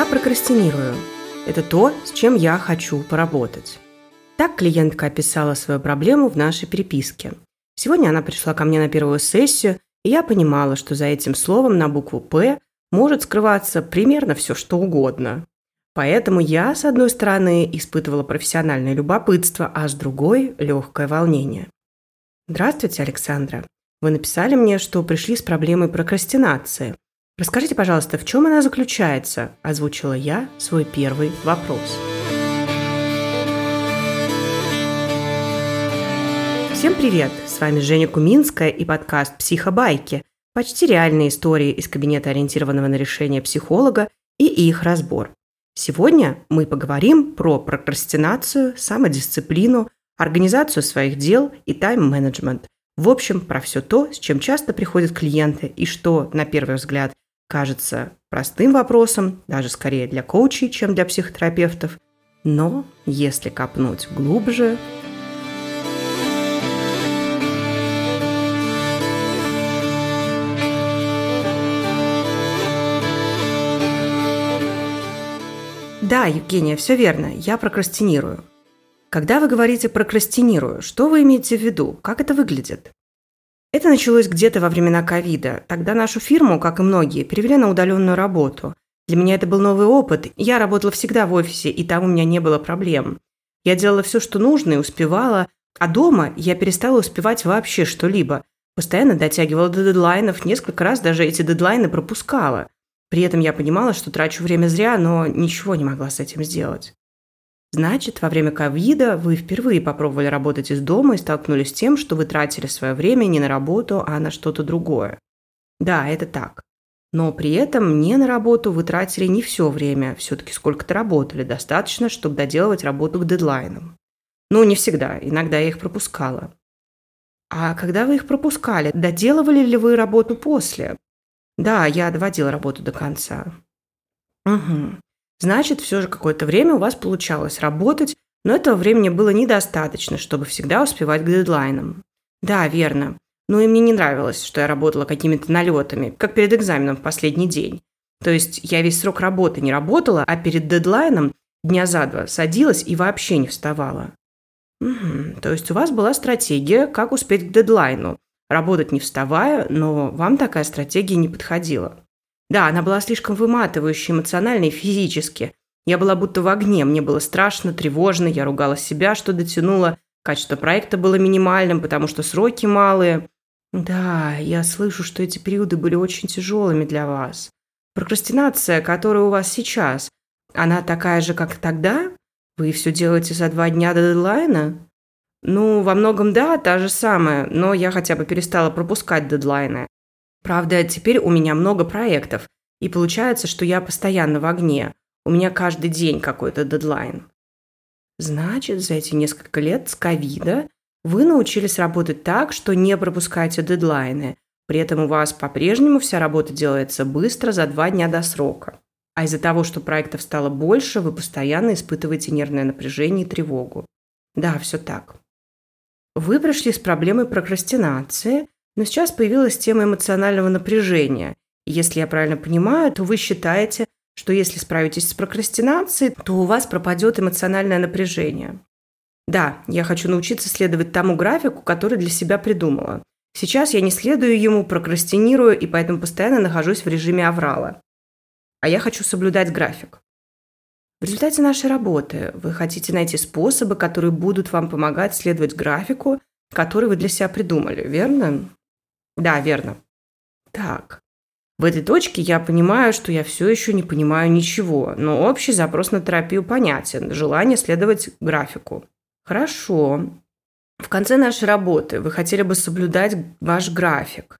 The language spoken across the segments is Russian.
Я прокрастинирую. Это то, с чем я хочу поработать. Так клиентка описала свою проблему в нашей переписке. Сегодня она пришла ко мне на первую сессию, и я понимала, что за этим словом на букву «П» может скрываться примерно все, что угодно. Поэтому я, с одной стороны, испытывала профессиональное любопытство, а с другой – легкое волнение. Здравствуйте, Александра. Вы написали мне, что пришли с проблемой прокрастинации. Расскажите, пожалуйста, в чем она заключается? Озвучила я свой первый вопрос. Всем привет! С вами Женя Куминская и подкаст «Психобайки». Почти реальные истории из кабинета ориентированного на решение психолога и их разбор. Сегодня мы поговорим про прокрастинацию, самодисциплину, организацию своих дел и тайм-менеджмент. В общем, про все то, с чем часто приходят клиенты и что, на первый взгляд, кажется простым вопросом, даже скорее для коучей, чем для психотерапевтов. Но если копнуть глубже, Да, Евгения, все верно. Я прокрастинирую. Когда вы говорите «прокрастинирую», что вы имеете в виду? Как это выглядит? Это началось где-то во времена ковида. Тогда нашу фирму, как и многие, перевели на удаленную работу. Для меня это был новый опыт. Я работала всегда в офисе, и там у меня не было проблем. Я делала все, что нужно, и успевала. А дома я перестала успевать вообще что-либо. Постоянно дотягивала до дедлайнов, несколько раз даже эти дедлайны пропускала. При этом я понимала, что трачу время зря, но ничего не могла с этим сделать. Значит, во время ковида вы впервые попробовали работать из дома и столкнулись с тем, что вы тратили свое время не на работу, а на что-то другое. Да, это так. Но при этом не на работу вы тратили не все время, все-таки сколько-то работали, достаточно, чтобы доделывать работу к дедлайнам. Ну, не всегда, иногда я их пропускала. А когда вы их пропускали, доделывали ли вы работу после? Да, я доводила работу до конца. Угу. Значит, все же какое-то время у вас получалось работать, но этого времени было недостаточно, чтобы всегда успевать к дедлайнам. Да, верно. Ну и мне не нравилось, что я работала какими-то налетами, как перед экзаменом в последний день. То есть я весь срок работы не работала, а перед дедлайном дня за два садилась и вообще не вставала. Угу. То есть у вас была стратегия, как успеть к дедлайну, работать не вставая, но вам такая стратегия не подходила. Да, она была слишком выматывающей эмоционально и физически. Я была будто в огне, мне было страшно, тревожно, я ругала себя, что дотянула. Качество проекта было минимальным, потому что сроки малые. Да, я слышу, что эти периоды были очень тяжелыми для вас. Прокрастинация, которая у вас сейчас, она такая же, как тогда? Вы все делаете за два дня до дедлайна? Ну, во многом да, та же самая, но я хотя бы перестала пропускать дедлайны. Правда, теперь у меня много проектов, и получается, что я постоянно в огне. У меня каждый день какой-то дедлайн. Значит, за эти несколько лет с ковида вы научились работать так, что не пропускаете дедлайны. При этом у вас по-прежнему вся работа делается быстро, за два дня до срока. А из-за того, что проектов стало больше, вы постоянно испытываете нервное напряжение и тревогу. Да, все так. Вы пришли с проблемой прокрастинации, но сейчас появилась тема эмоционального напряжения. Если я правильно понимаю, то вы считаете, что если справитесь с прокрастинацией, то у вас пропадет эмоциональное напряжение. Да, я хочу научиться следовать тому графику, который для себя придумала. Сейчас я не следую ему, прокрастинирую и поэтому постоянно нахожусь в режиме аврала. А я хочу соблюдать график. В результате нашей работы вы хотите найти способы, которые будут вам помогать следовать графику, который вы для себя придумали, верно? Да, верно. Так. В этой точке я понимаю, что я все еще не понимаю ничего, но общий запрос на терапию понятен, желание следовать графику. Хорошо. В конце нашей работы вы хотели бы соблюдать ваш график.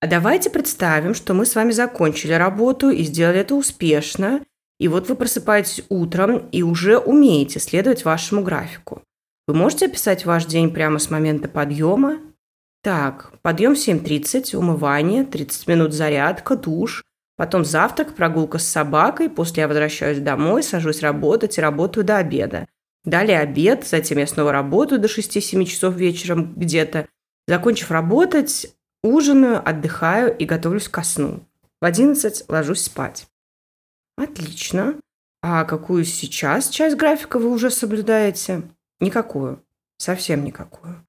А давайте представим, что мы с вами закончили работу и сделали это успешно, и вот вы просыпаетесь утром и уже умеете следовать вашему графику. Вы можете описать ваш день прямо с момента подъема? Так, подъем в 7.30, умывание, 30 минут зарядка, душ, потом завтрак, прогулка с собакой, после я возвращаюсь домой, сажусь работать и работаю до обеда. Далее обед, затем я снова работаю до 6-7 часов вечером где-то. Закончив работать, ужинаю, отдыхаю и готовлюсь ко сну. В 11 ложусь спать. Отлично. А какую сейчас часть графика вы уже соблюдаете? Никакую. Совсем никакую.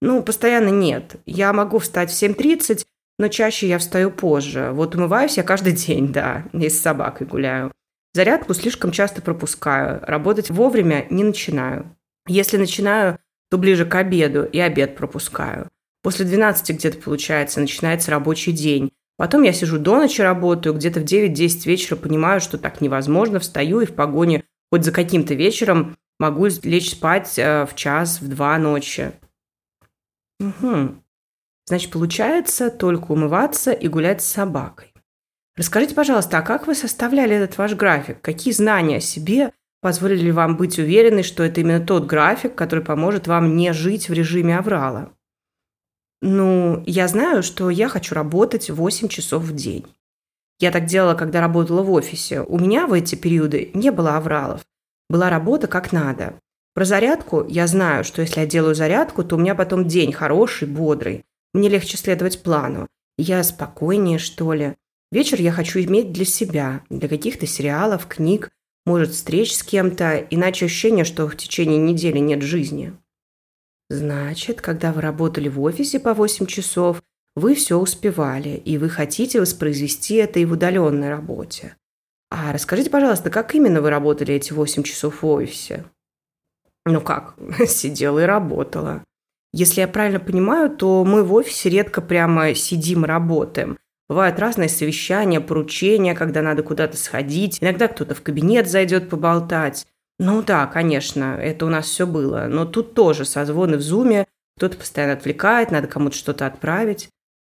Ну, постоянно нет. Я могу встать в 7.30, но чаще я встаю позже. Вот умываюсь я каждый день, да, и с собакой гуляю. Зарядку слишком часто пропускаю. Работать вовремя не начинаю. Если начинаю, то ближе к обеду, и обед пропускаю. После 12 где-то, получается, начинается рабочий день. Потом я сижу до ночи работаю, где-то в 9-10 вечера понимаю, что так невозможно, встаю и в погоне хоть за каким-то вечером могу лечь спать э, в час, в два ночи. Угу. Значит, получается только умываться и гулять с собакой. Расскажите, пожалуйста, а как вы составляли этот ваш график? Какие знания о себе позволили вам быть уверены, что это именно тот график, который поможет вам не жить в режиме аврала? Ну, я знаю, что я хочу работать 8 часов в день. Я так делала, когда работала в офисе. У меня в эти периоды не было авралов. Была работа как надо. Про зарядку я знаю, что если я делаю зарядку, то у меня потом день хороший, бодрый. Мне легче следовать плану. Я спокойнее, что ли. Вечер я хочу иметь для себя, для каких-то сериалов, книг, может, встреч с кем-то, иначе ощущение, что в течение недели нет жизни. Значит, когда вы работали в офисе по 8 часов, вы все успевали, и вы хотите воспроизвести это и в удаленной работе. А расскажите, пожалуйста, как именно вы работали эти 8 часов в офисе? Ну как, сидела и работала. Если я правильно понимаю, то мы в офисе редко прямо сидим работаем. Бывают разные совещания, поручения, когда надо куда-то сходить. Иногда кто-то в кабинет зайдет поболтать. Ну да, конечно, это у нас все было. Но тут тоже созвоны в зуме, кто-то постоянно отвлекает, надо кому-то что-то отправить.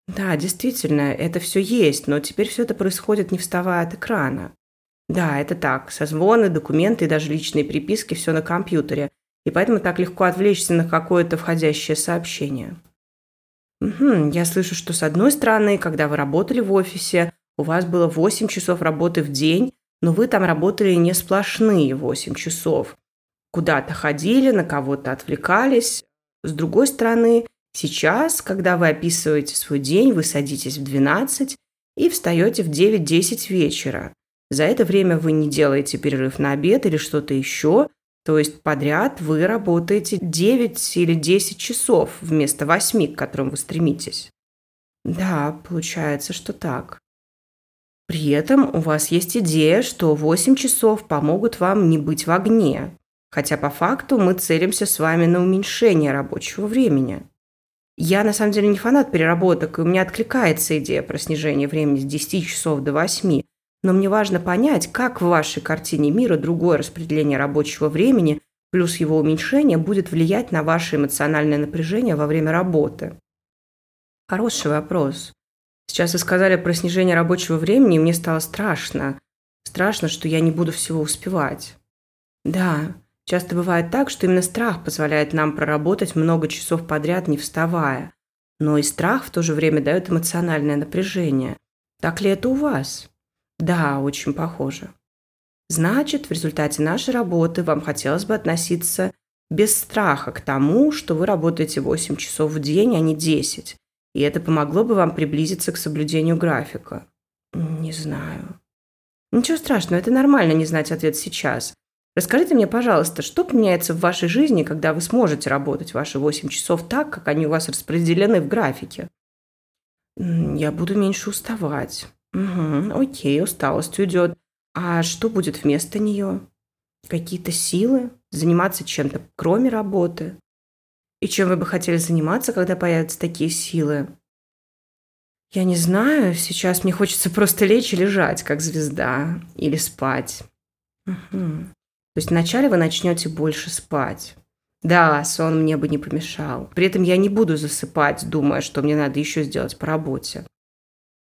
Да, действительно, это все есть, но теперь все это происходит не вставая от экрана. Да, это так. Созвоны, документы и даже личные приписки – все на компьютере. И поэтому так легко отвлечься на какое-то входящее сообщение. Угу, я слышу, что с одной стороны, когда вы работали в офисе, у вас было 8 часов работы в день, но вы там работали не сплошные 8 часов. Куда-то ходили, на кого-то отвлекались. С другой стороны, сейчас, когда вы описываете свой день, вы садитесь в 12 и встаете в 9-10 вечера. За это время вы не делаете перерыв на обед или что-то еще, то есть подряд вы работаете 9 или 10 часов вместо 8, к которым вы стремитесь. Да, получается, что так. При этом у вас есть идея, что 8 часов помогут вам не быть в огне, хотя по факту мы целимся с вами на уменьшение рабочего времени. Я на самом деле не фанат переработок, и у меня откликается идея про снижение времени с 10 часов до 8, но мне важно понять, как в вашей картине мира другое распределение рабочего времени плюс его уменьшение будет влиять на ваше эмоциональное напряжение во время работы. Хороший вопрос. Сейчас вы сказали про снижение рабочего времени, и мне стало страшно. Страшно, что я не буду всего успевать. Да, часто бывает так, что именно страх позволяет нам проработать много часов подряд, не вставая. Но и страх в то же время дает эмоциональное напряжение. Так ли это у вас? Да, очень похоже. Значит, в результате нашей работы вам хотелось бы относиться без страха к тому, что вы работаете 8 часов в день, а не 10 и это помогло бы вам приблизиться к соблюдению графика? Не знаю. Ничего страшного, это нормально не знать ответ сейчас. Расскажите мне, пожалуйста, что поменяется в вашей жизни, когда вы сможете работать ваши 8 часов так, как они у вас распределены в графике? Я буду меньше уставать. Угу, окей, усталость уйдет. А что будет вместо нее? Какие-то силы? Заниматься чем-то кроме работы? И чем вы бы хотели заниматься, когда появятся такие силы? Я не знаю, сейчас мне хочется просто лечь и лежать, как звезда, или спать. Угу. То есть вначале вы начнете больше спать. Да, сон мне бы не помешал. При этом я не буду засыпать, думая, что мне надо еще сделать по работе.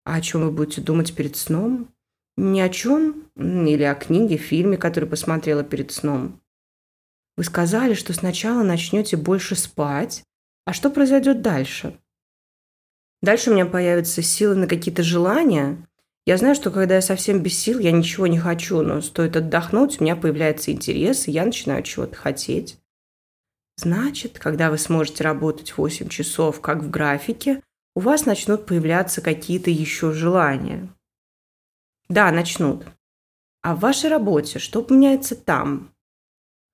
А о чем вы будете думать перед сном? Ни о чем? Или о книге, фильме, который посмотрела перед сном? Вы сказали, что сначала начнете больше спать. А что произойдет дальше? Дальше у меня появятся силы на какие-то желания. Я знаю, что когда я совсем без сил, я ничего не хочу, но стоит отдохнуть, у меня появляется интерес, и я начинаю чего-то хотеть. Значит, когда вы сможете работать 8 часов, как в графике, у вас начнут появляться какие-то еще желания. Да, начнут. А в вашей работе что поменяется там?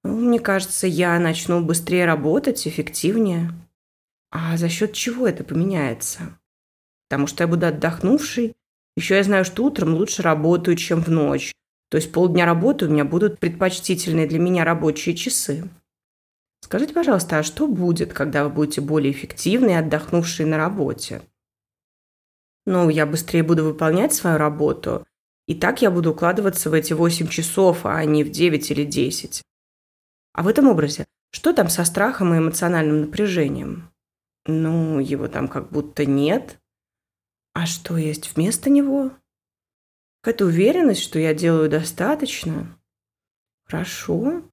Ну, мне кажется, я начну быстрее работать, эффективнее. А за счет чего это поменяется? Потому что я буду отдохнувший. Еще я знаю, что утром лучше работаю, чем в ночь. То есть полдня работы у меня будут предпочтительные для меня рабочие часы. Скажите, пожалуйста, а что будет, когда вы будете более эффективны и отдохнувшие на работе? Ну, я быстрее буду выполнять свою работу, и так я буду укладываться в эти 8 часов, а не в 9 или 10. А в этом образе что там со страхом и эмоциональным напряжением? Ну, его там как будто нет. А что есть вместо него? Какая-то уверенность, что я делаю достаточно. Хорошо.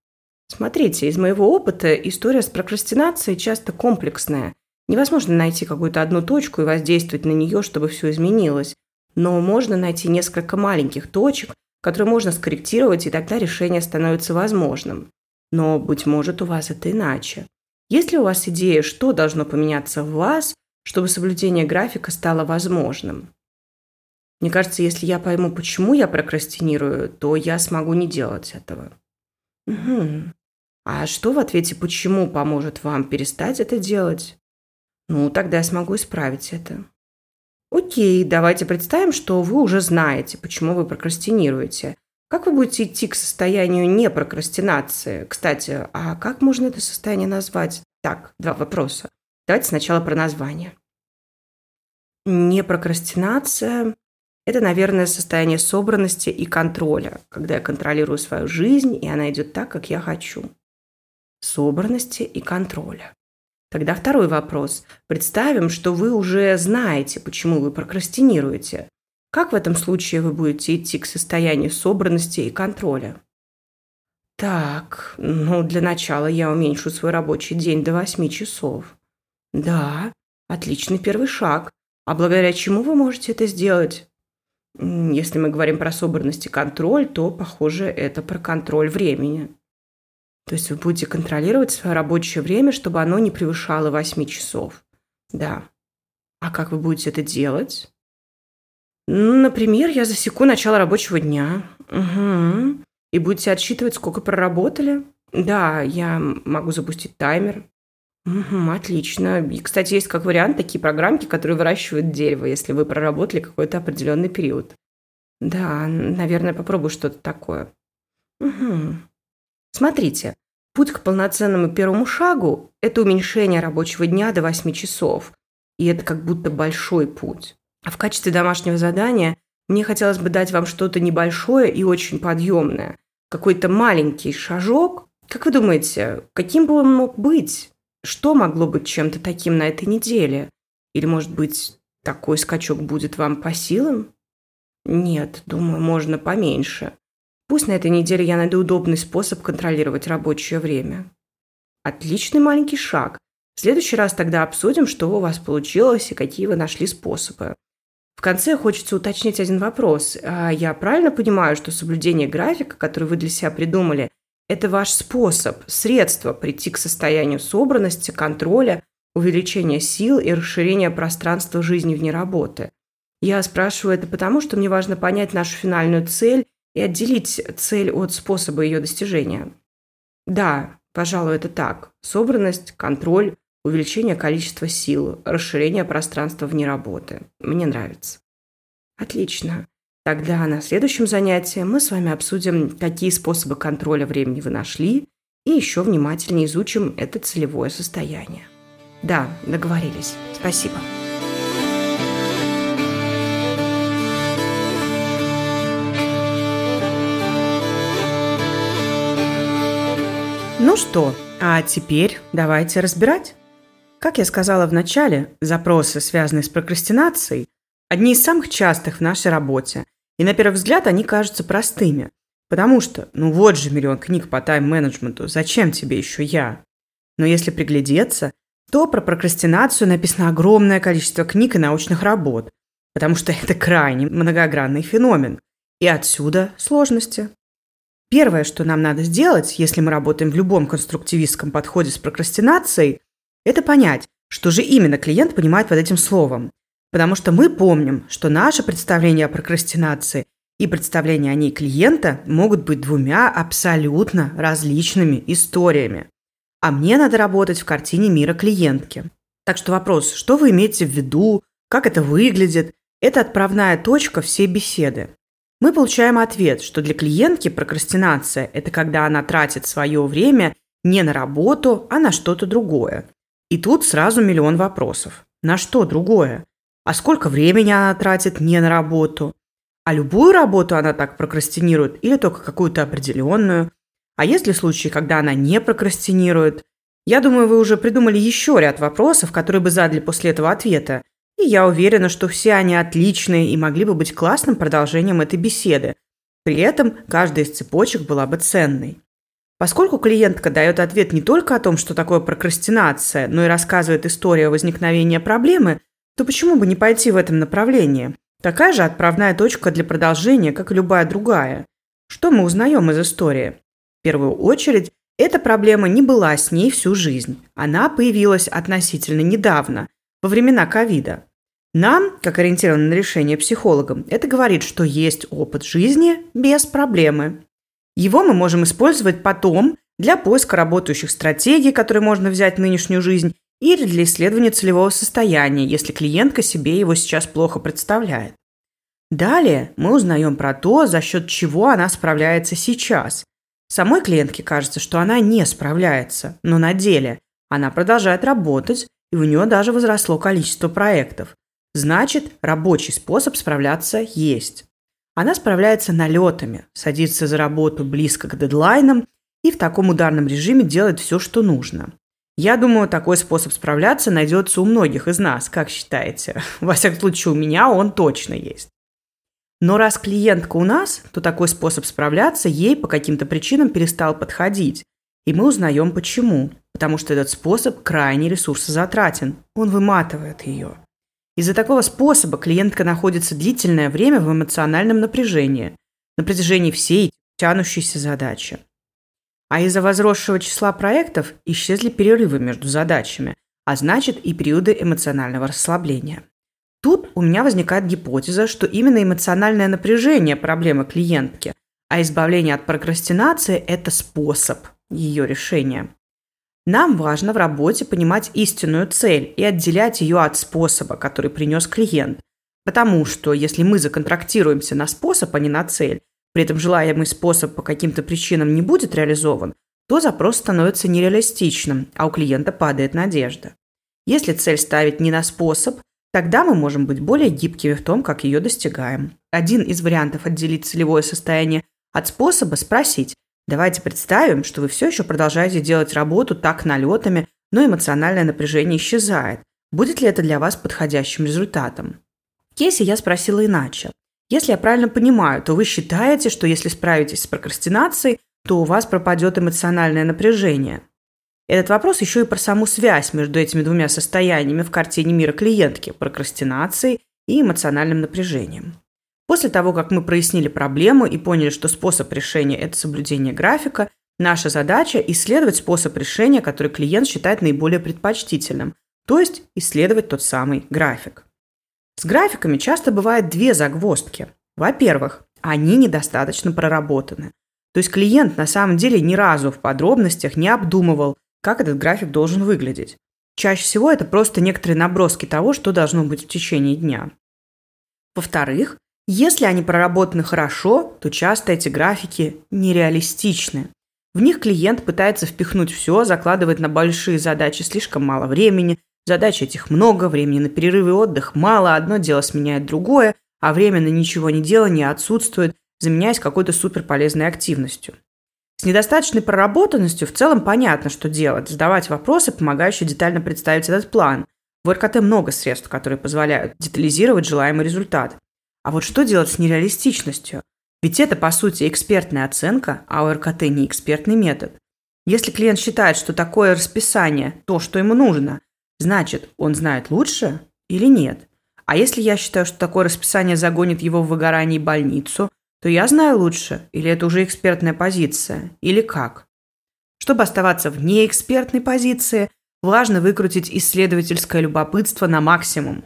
Смотрите, из моего опыта история с прокрастинацией часто комплексная. Невозможно найти какую-то одну точку и воздействовать на нее, чтобы все изменилось. Но можно найти несколько маленьких точек, которые можно скорректировать, и тогда решение становится возможным. Но, быть может, у вас это иначе. Есть ли у вас идея, что должно поменяться в вас, чтобы соблюдение графика стало возможным? Мне кажется, если я пойму, почему я прокрастинирую, то я смогу не делать этого. Угу. А что в ответе «почему» поможет вам перестать это делать? Ну, тогда я смогу исправить это. Окей, давайте представим, что вы уже знаете, почему вы прокрастинируете. Как вы будете идти к состоянию непрокрастинации? Кстати, а как можно это состояние назвать? Так, два вопроса. Давайте сначала про название. Непрокрастинация – это, наверное, состояние собранности и контроля, когда я контролирую свою жизнь, и она идет так, как я хочу. Собранности и контроля. Тогда второй вопрос. Представим, что вы уже знаете, почему вы прокрастинируете. Как в этом случае вы будете идти к состоянию собранности и контроля? Так, ну, для начала я уменьшу свой рабочий день до 8 часов. Да, отличный первый шаг. А благодаря чему вы можете это сделать? Если мы говорим про собранность и контроль, то, похоже, это про контроль времени. То есть вы будете контролировать свое рабочее время, чтобы оно не превышало 8 часов. Да. А как вы будете это делать? Ну, например, я засеку начало рабочего дня. Угу. И будете отсчитывать, сколько проработали. Да, я могу запустить таймер. Угу, отлично. И, кстати, есть как вариант такие программки, которые выращивают дерево, если вы проработали какой-то определенный период. Да, наверное, попробую что-то такое. Угу. Смотрите, путь к полноценному первому шагу – это уменьшение рабочего дня до 8 часов. И это как будто большой путь. А в качестве домашнего задания мне хотелось бы дать вам что-то небольшое и очень подъемное. Какой-то маленький шажок. Как вы думаете, каким бы он мог быть? Что могло быть чем-то таким на этой неделе? Или, может быть, такой скачок будет вам по силам? Нет, думаю, можно поменьше. Пусть на этой неделе я найду удобный способ контролировать рабочее время. Отличный маленький шаг. В следующий раз тогда обсудим, что у вас получилось и какие вы нашли способы. В конце хочется уточнить один вопрос. А я правильно понимаю, что соблюдение графика, который вы для себя придумали, это ваш способ, средство прийти к состоянию собранности, контроля, увеличения сил и расширения пространства жизни вне работы? Я спрашиваю это потому, что мне важно понять нашу финальную цель и отделить цель от способа ее достижения. Да, пожалуй, это так. Собранность, контроль, увеличение количества сил, расширение пространства вне работы. Мне нравится. Отлично. Тогда на следующем занятии мы с вами обсудим, какие способы контроля времени вы нашли, и еще внимательнее изучим это целевое состояние. Да, договорились. Спасибо. Ну что, а теперь давайте разбирать. Как я сказала в начале, запросы, связанные с прокрастинацией, одни из самых частых в нашей работе. И на первый взгляд они кажутся простыми. Потому что, ну вот же миллион книг по тайм-менеджменту, зачем тебе еще я? Но если приглядеться, то про прокрастинацию написано огромное количество книг и научных работ, потому что это крайне многогранный феномен. И отсюда сложности. Первое, что нам надо сделать, если мы работаем в любом конструктивистском подходе с прокрастинацией, это понять, что же именно клиент понимает под этим словом. Потому что мы помним, что наше представление о прокрастинации и представления о ней клиента могут быть двумя абсолютно различными историями. А мне надо работать в картине мира клиентки. Так что вопрос, что вы имеете в виду, как это выглядит, это отправная точка всей беседы. Мы получаем ответ, что для клиентки прокрастинация – это когда она тратит свое время не на работу, а на что-то другое. И тут сразу миллион вопросов. На что другое? А сколько времени она тратит не на работу? А любую работу она так прокрастинирует или только какую-то определенную? А есть ли случаи, когда она не прокрастинирует? Я думаю, вы уже придумали еще ряд вопросов, которые бы задали после этого ответа. И я уверена, что все они отличные и могли бы быть классным продолжением этой беседы. При этом каждая из цепочек была бы ценной. Поскольку клиентка дает ответ не только о том, что такое прокрастинация, но и рассказывает историю возникновения проблемы, то почему бы не пойти в этом направлении? Такая же отправная точка для продолжения, как и любая другая. Что мы узнаем из истории? В первую очередь, эта проблема не была с ней всю жизнь. Она появилась относительно недавно, во времена ковида. Нам, как ориентировано на решение психологам, это говорит, что есть опыт жизни без проблемы. Его мы можем использовать потом для поиска работающих стратегий, которые можно взять в нынешнюю жизнь, или для исследования целевого состояния, если клиентка себе его сейчас плохо представляет. Далее мы узнаем про то, за счет чего она справляется сейчас. Самой клиентке кажется, что она не справляется, но на деле она продолжает работать, и у нее даже возросло количество проектов. Значит, рабочий способ справляться есть. Она справляется налетами, садится за работу близко к дедлайнам и в таком ударном режиме делает все, что нужно. Я думаю, такой способ справляться найдется у многих из нас, как считаете? Во всяком случае, у меня он точно есть. Но раз клиентка у нас, то такой способ справляться ей по каким-то причинам перестал подходить. И мы узнаем почему. Потому что этот способ крайне ресурсозатратен. Он выматывает ее. Из-за такого способа клиентка находится длительное время в эмоциональном напряжении на протяжении всей тянущейся задачи. А из-за возросшего числа проектов исчезли перерывы между задачами, а значит и периоды эмоционального расслабления. Тут у меня возникает гипотеза, что именно эмоциональное напряжение – проблема клиентки, а избавление от прокрастинации – это способ ее решения. Нам важно в работе понимать истинную цель и отделять ее от способа, который принес клиент. Потому что если мы законтрактируемся на способ, а не на цель, при этом желаемый способ по каким-то причинам не будет реализован, то запрос становится нереалистичным, а у клиента падает надежда. Если цель ставить не на способ, тогда мы можем быть более гибкими в том, как ее достигаем. Один из вариантов отделить целевое состояние от способа – спросить, Давайте представим, что вы все еще продолжаете делать работу так налетами, но эмоциональное напряжение исчезает. Будет ли это для вас подходящим результатом? В кейсе я спросила иначе. Если я правильно понимаю, то вы считаете, что если справитесь с прокрастинацией, то у вас пропадет эмоциональное напряжение. Этот вопрос еще и про саму связь между этими двумя состояниями в картине мира клиентки – прокрастинацией и эмоциональным напряжением. После того, как мы прояснили проблему и поняли, что способ решения – это соблюдение графика, наша задача – исследовать способ решения, который клиент считает наиболее предпочтительным, то есть исследовать тот самый график. С графиками часто бывает две загвоздки. Во-первых, они недостаточно проработаны. То есть клиент на самом деле ни разу в подробностях не обдумывал, как этот график должен выглядеть. Чаще всего это просто некоторые наброски того, что должно быть в течение дня. Во-вторых, если они проработаны хорошо, то часто эти графики нереалистичны. В них клиент пытается впихнуть все, закладывает на большие задачи слишком мало времени, задач этих много, времени на перерывы и отдых мало, одно дело сменяет другое, а время на ничего не делание отсутствует, заменяясь какой-то суперполезной активностью. С недостаточной проработанностью в целом понятно, что делать, задавать вопросы, помогающие детально представить этот план. В РКТ много средств, которые позволяют детализировать желаемый результат. А вот что делать с нереалистичностью? Ведь это, по сути, экспертная оценка, а у РКТ не экспертный метод. Если клиент считает, что такое расписание – то, что ему нужно, значит, он знает лучше или нет? А если я считаю, что такое расписание загонит его в выгорание и больницу, то я знаю лучше, или это уже экспертная позиция, или как? Чтобы оставаться в неэкспертной позиции, важно выкрутить исследовательское любопытство на максимум.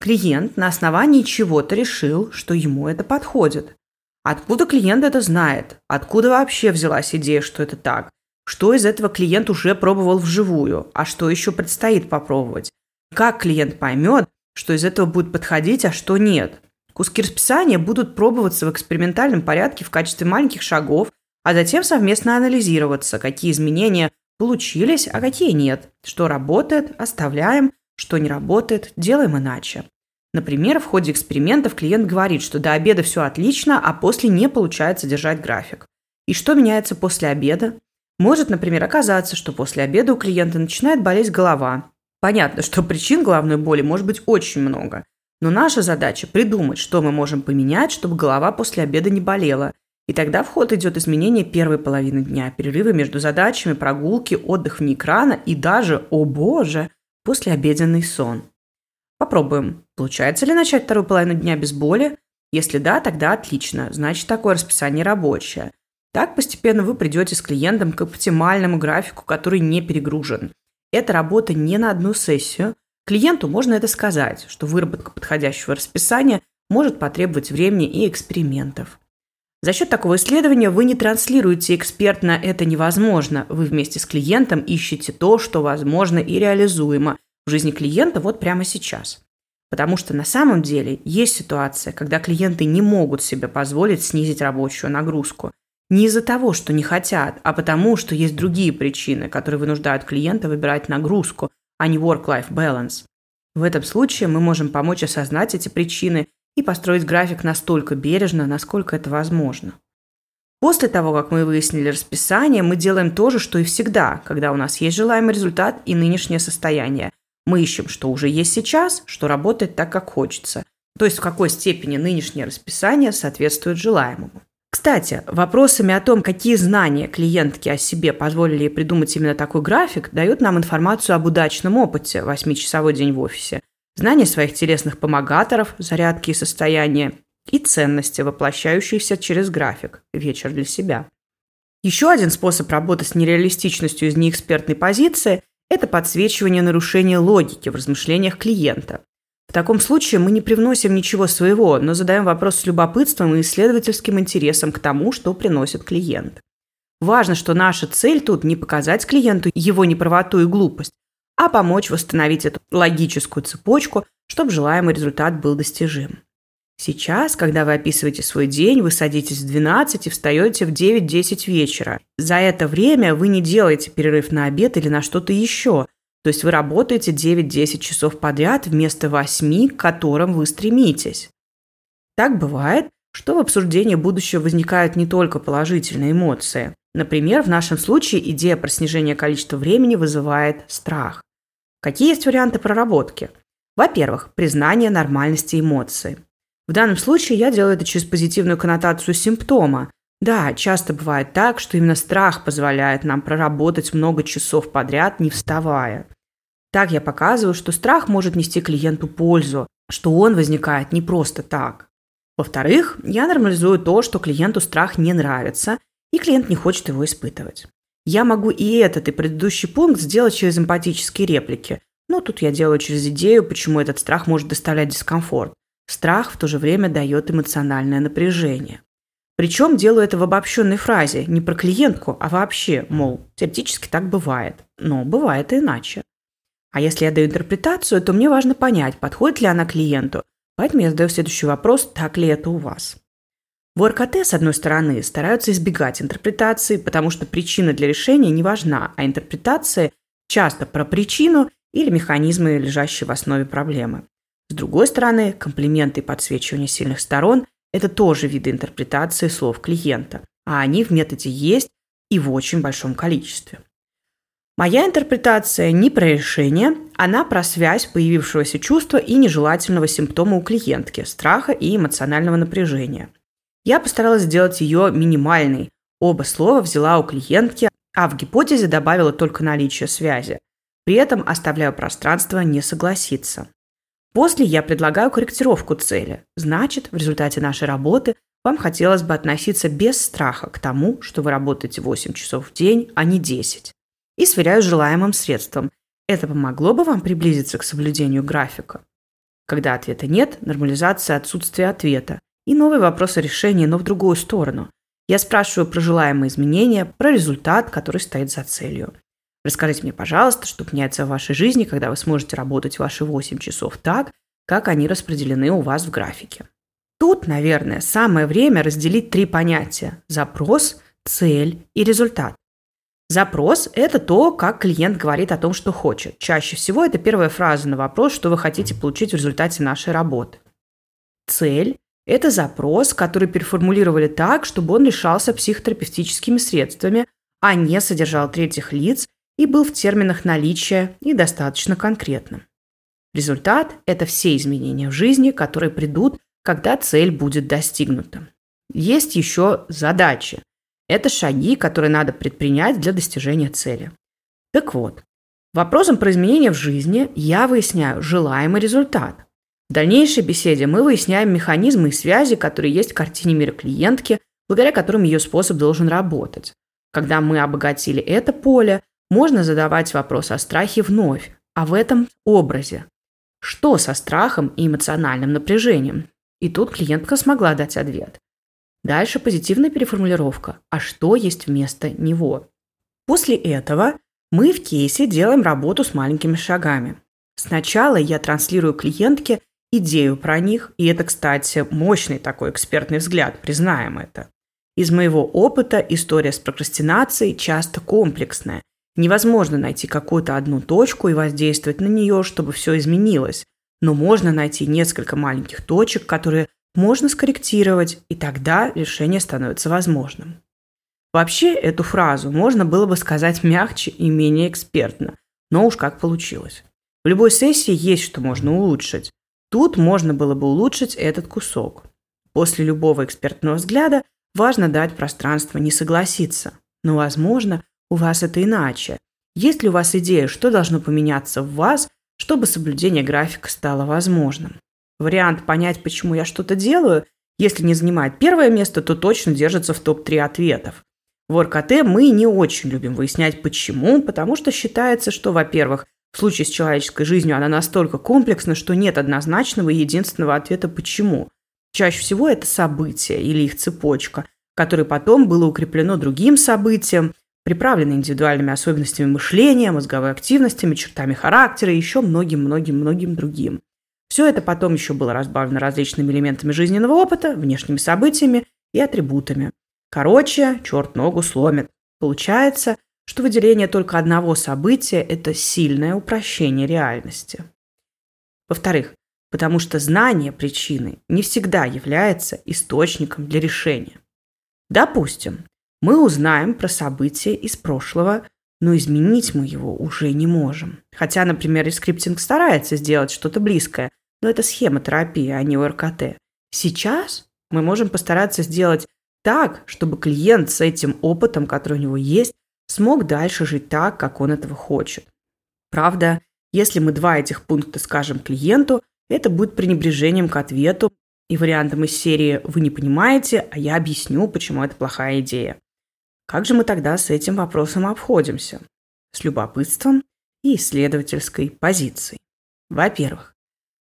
Клиент на основании чего-то решил, что ему это подходит. Откуда клиент это знает? Откуда вообще взялась идея, что это так? Что из этого клиент уже пробовал вживую? А что еще предстоит попробовать? Как клиент поймет, что из этого будет подходить, а что нет? Куски расписания будут пробоваться в экспериментальном порядке в качестве маленьких шагов, а затем совместно анализироваться, какие изменения получились, а какие нет. Что работает, оставляем, что не работает, делаем иначе. Например, в ходе экспериментов клиент говорит, что до обеда все отлично, а после не получается держать график. И что меняется после обеда? Может, например, оказаться, что после обеда у клиента начинает болеть голова. Понятно, что причин головной боли может быть очень много. Но наша задача – придумать, что мы можем поменять, чтобы голова после обеда не болела. И тогда в ход идет изменение первой половины дня, перерывы между задачами, прогулки, отдых вне экрана и даже, о боже, послеобеденный сон. Попробуем. Получается ли начать вторую половину дня без боли? Если да, тогда отлично. Значит, такое расписание рабочее. Так постепенно вы придете с клиентом к оптимальному графику, который не перегружен. Это работа не на одну сессию. Клиенту можно это сказать, что выработка подходящего расписания может потребовать времени и экспериментов. За счет такого исследования вы не транслируете экспертно «это невозможно». Вы вместе с клиентом ищете то, что возможно и реализуемо в жизни клиента вот прямо сейчас. Потому что на самом деле есть ситуация, когда клиенты не могут себе позволить снизить рабочую нагрузку. Не из-за того, что не хотят, а потому, что есть другие причины, которые вынуждают клиента выбирать нагрузку, а не work-life balance. В этом случае мы можем помочь осознать эти причины и построить график настолько бережно, насколько это возможно. После того, как мы выяснили расписание, мы делаем то же, что и всегда, когда у нас есть желаемый результат и нынешнее состояние. Мы ищем, что уже есть сейчас, что работает так, как хочется. То есть в какой степени нынешнее расписание соответствует желаемому. Кстати, вопросами о том, какие знания клиентки о себе позволили ей придумать именно такой график, дают нам информацию об удачном опыте 8-часовой день в офисе, знание своих телесных помогаторов, зарядки и состояния, и ценности, воплощающиеся через график, вечер для себя. Еще один способ работы с нереалистичностью из неэкспертной позиции – это подсвечивание нарушения логики в размышлениях клиента. В таком случае мы не привносим ничего своего, но задаем вопрос с любопытством и исследовательским интересом к тому, что приносит клиент. Важно, что наша цель тут не показать клиенту его неправоту и глупость, а помочь восстановить эту логическую цепочку, чтобы желаемый результат был достижим. Сейчас, когда вы описываете свой день, вы садитесь в 12 и встаете в 9-10 вечера. За это время вы не делаете перерыв на обед или на что-то еще. То есть вы работаете 9-10 часов подряд вместо 8, к которым вы стремитесь. Так бывает, что в обсуждении будущего возникают не только положительные эмоции. Например, в нашем случае идея про снижение количества времени вызывает страх. Какие есть варианты проработки? Во-первых, признание нормальности эмоций. В данном случае я делаю это через позитивную коннотацию симптома. Да, часто бывает так, что именно страх позволяет нам проработать много часов подряд, не вставая. Так я показываю, что страх может нести клиенту пользу, что он возникает не просто так. Во-вторых, я нормализую то, что клиенту страх не нравится, и клиент не хочет его испытывать. Я могу и этот, и предыдущий пункт сделать через эмпатические реплики. Но тут я делаю через идею, почему этот страх может доставлять дискомфорт. Страх в то же время дает эмоциональное напряжение. Причем делаю это в обобщенной фразе, не про клиентку, а вообще, мол, теоретически так бывает, но бывает иначе. А если я даю интерпретацию, то мне важно понять, подходит ли она клиенту. Поэтому я задаю следующий вопрос, так ли это у вас. В РКТ, с одной стороны, стараются избегать интерпретации, потому что причина для решения не важна, а интерпретация часто про причину или механизмы, лежащие в основе проблемы. С другой стороны, комплименты и подсвечивание сильных сторон – это тоже виды интерпретации слов клиента, а они в методе есть и в очень большом количестве. Моя интерпретация не про решение, она про связь появившегося чувства и нежелательного симптома у клиентки – страха и эмоционального напряжения. Я постаралась сделать ее минимальной. Оба слова взяла у клиентки, а в гипотезе добавила только наличие связи. При этом оставляю пространство не согласиться. После я предлагаю корректировку цели. Значит, в результате нашей работы вам хотелось бы относиться без страха к тому, что вы работаете 8 часов в день, а не 10. И сверяю с желаемым средством. Это помогло бы вам приблизиться к соблюдению графика? Когда ответа нет, нормализация отсутствия ответа и новые вопросы решения, но в другую сторону. Я спрашиваю про желаемые изменения, про результат, который стоит за целью. Расскажите мне, пожалуйста, что меняется в вашей жизни, когда вы сможете работать ваши 8 часов так, как они распределены у вас в графике. Тут, наверное, самое время разделить три понятия – запрос, цель и результат. Запрос – это то, как клиент говорит о том, что хочет. Чаще всего это первая фраза на вопрос, что вы хотите получить в результате нашей работы. Цель – это запрос, который переформулировали так, чтобы он решался психотерапевтическими средствами, а не содержал третьих лиц и был в терминах наличия и достаточно конкретным. Результат – это все изменения в жизни, которые придут, когда цель будет достигнута. Есть еще задачи. Это шаги, которые надо предпринять для достижения цели. Так вот, вопросом про изменения в жизни я выясняю желаемый результат. В дальнейшей беседе мы выясняем механизмы и связи, которые есть в картине мира клиентки, благодаря которым ее способ должен работать. Когда мы обогатили это поле, можно задавать вопрос о страхе вновь, а в этом образе. Что со страхом и эмоциональным напряжением? И тут клиентка смогла дать ответ. Дальше позитивная переформулировка. А что есть вместо него? После этого мы в кейсе делаем работу с маленькими шагами. Сначала я транслирую клиентке идею про них, и это, кстати, мощный такой экспертный взгляд, признаем это. Из моего опыта история с прокрастинацией часто комплексная. Невозможно найти какую-то одну точку и воздействовать на нее, чтобы все изменилось. Но можно найти несколько маленьких точек, которые можно скорректировать, и тогда решение становится возможным. Вообще, эту фразу можно было бы сказать мягче и менее экспертно, но уж как получилось. В любой сессии есть что можно улучшить. Тут можно было бы улучшить этот кусок. После любого экспертного взгляда важно дать пространство не согласиться. Но, возможно, у вас это иначе. Есть ли у вас идея, что должно поменяться в вас, чтобы соблюдение графика стало возможным? Вариант понять, почему я что-то делаю, если не занимает первое место, то точно держится в топ-3 ответов. В РКТ мы не очень любим выяснять почему, потому что считается, что, во-первых, в случае с человеческой жизнью она настолько комплексна, что нет однозначного и единственного ответа «почему». Чаще всего это событие или их цепочка, которое потом было укреплено другим событием, приправлено индивидуальными особенностями мышления, мозговой активностями, чертами характера и еще многим-многим-многим другим. Все это потом еще было разбавлено различными элементами жизненного опыта, внешними событиями и атрибутами. Короче, черт ногу сломит. Получается, что выделение только одного события – это сильное упрощение реальности. Во-вторых, потому что знание причины не всегда является источником для решения. Допустим, мы узнаем про событие из прошлого, но изменить мы его уже не можем. Хотя, например, рескриптинг старается сделать что-то близкое, но это схема-терапия, а не ОРКТ. Сейчас мы можем постараться сделать так, чтобы клиент с этим опытом, который у него есть, смог дальше жить так, как он этого хочет. Правда, если мы два этих пункта скажем клиенту, это будет пренебрежением к ответу и вариантом из серии «Вы не понимаете, а я объясню, почему это плохая идея». Как же мы тогда с этим вопросом обходимся? С любопытством и исследовательской позицией. Во-первых,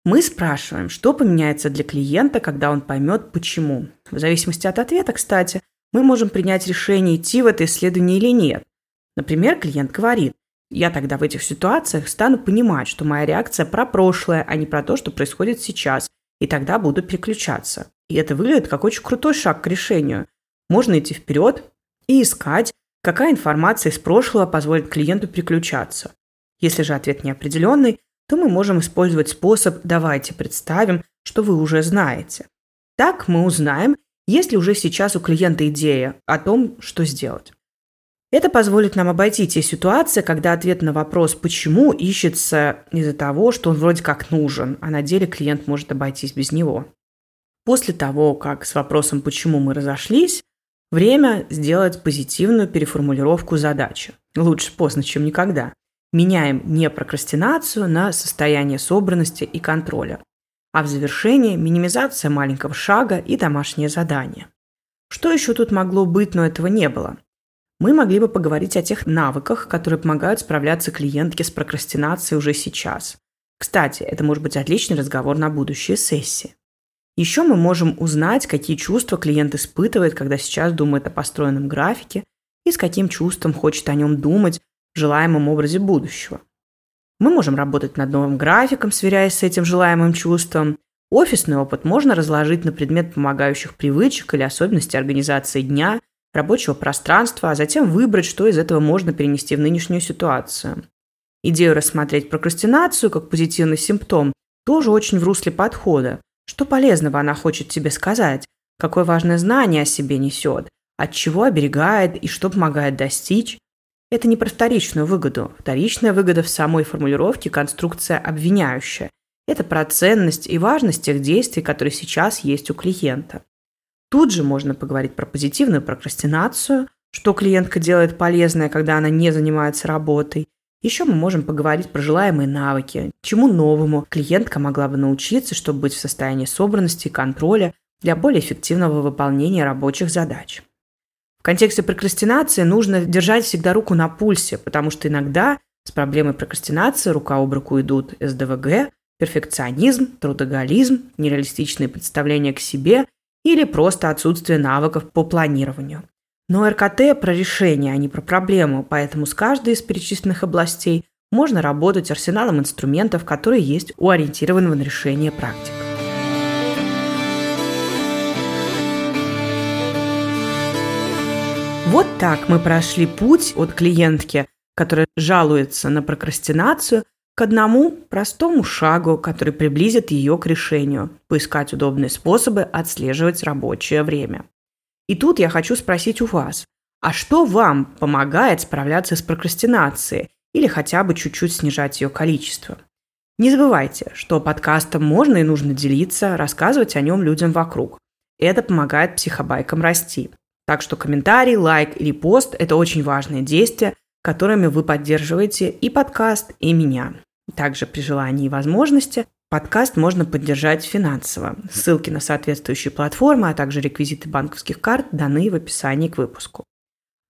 мы спрашиваем, что поменяется для клиента, когда он поймет, почему. В зависимости от ответа, кстати, мы можем принять решение, идти в это исследование или нет. Например, клиент говорит, я тогда в этих ситуациях стану понимать, что моя реакция про прошлое, а не про то, что происходит сейчас, и тогда буду переключаться. И это выглядит как очень крутой шаг к решению. Можно идти вперед и искать, какая информация из прошлого позволит клиенту переключаться. Если же ответ неопределенный, то мы можем использовать способ «давайте представим, что вы уже знаете». Так мы узнаем, есть ли уже сейчас у клиента идея о том, что сделать. Это позволит нам обойти те ситуации, когда ответ на вопрос «почему» ищется из-за того, что он вроде как нужен, а на деле клиент может обойтись без него. После того, как с вопросом «почему» мы разошлись, время сделать позитивную переформулировку задачи. Лучше поздно, чем никогда. Меняем не прокрастинацию на состояние собранности и контроля, а в завершении минимизация маленького шага и домашнее задание. Что еще тут могло быть, но этого не было? Мы могли бы поговорить о тех навыках, которые помогают справляться клиентке с прокрастинацией уже сейчас. Кстати, это может быть отличный разговор на будущие сессии. Еще мы можем узнать, какие чувства клиент испытывает, когда сейчас думает о построенном графике, и с каким чувством хочет о нем думать в желаемом образе будущего. Мы можем работать над новым графиком, сверяясь с этим желаемым чувством. Офисный опыт можно разложить на предмет помогающих привычек или особенностей организации дня, рабочего пространства, а затем выбрать, что из этого можно перенести в нынешнюю ситуацию. Идею рассмотреть прокрастинацию как позитивный симптом тоже очень в русле подхода. Что полезного она хочет тебе сказать? Какое важное знание о себе несет? От чего оберегает и что помогает достичь? Это не про вторичную выгоду. Вторичная выгода в самой формулировке – конструкция обвиняющая. Это про ценность и важность тех действий, которые сейчас есть у клиента. Тут же можно поговорить про позитивную прокрастинацию, что клиентка делает полезное, когда она не занимается работой. Еще мы можем поговорить про желаемые навыки, чему новому клиентка могла бы научиться, чтобы быть в состоянии собранности и контроля для более эффективного выполнения рабочих задач. В контексте прокрастинации нужно держать всегда руку на пульсе, потому что иногда с проблемой прокрастинации рука об руку идут СДВГ, перфекционизм, трудоголизм, нереалистичные представления к себе или просто отсутствие навыков по планированию. Но РКТ про решение, а не про проблему, поэтому с каждой из перечисленных областей можно работать арсеналом инструментов, которые есть у ориентированного на решение практик. Вот так мы прошли путь от клиентки, которая жалуется на прокрастинацию, к одному простому шагу, который приблизит ее к решению – поискать удобные способы отслеживать рабочее время. И тут я хочу спросить у вас, а что вам помогает справляться с прокрастинацией или хотя бы чуть-чуть снижать ее количество? Не забывайте, что подкастом можно и нужно делиться, рассказывать о нем людям вокруг. Это помогает психобайкам расти. Так что комментарий, лайк или пост – это очень важные действия, которыми вы поддерживаете и подкаст, и меня. Также при желании и возможности подкаст можно поддержать финансово. Ссылки на соответствующие платформы, а также реквизиты банковских карт даны в описании к выпуску.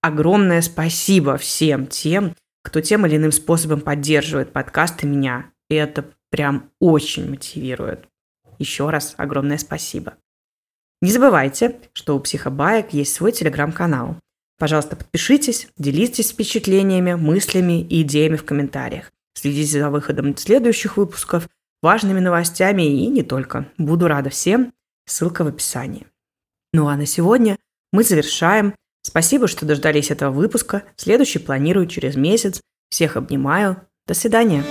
Огромное спасибо всем тем, кто тем или иным способом поддерживает подкаст и меня. Это прям очень мотивирует. Еще раз огромное спасибо. Не забывайте, что у Психобаек есть свой телеграм-канал. Пожалуйста, подпишитесь, делитесь впечатлениями, мыслями и идеями в комментариях. Следите за выходом следующих выпусков, важными новостями и не только. Буду рада всем. Ссылка в описании. Ну а на сегодня мы завершаем. Спасибо, что дождались этого выпуска. Следующий планирую через месяц. Всех обнимаю. До свидания.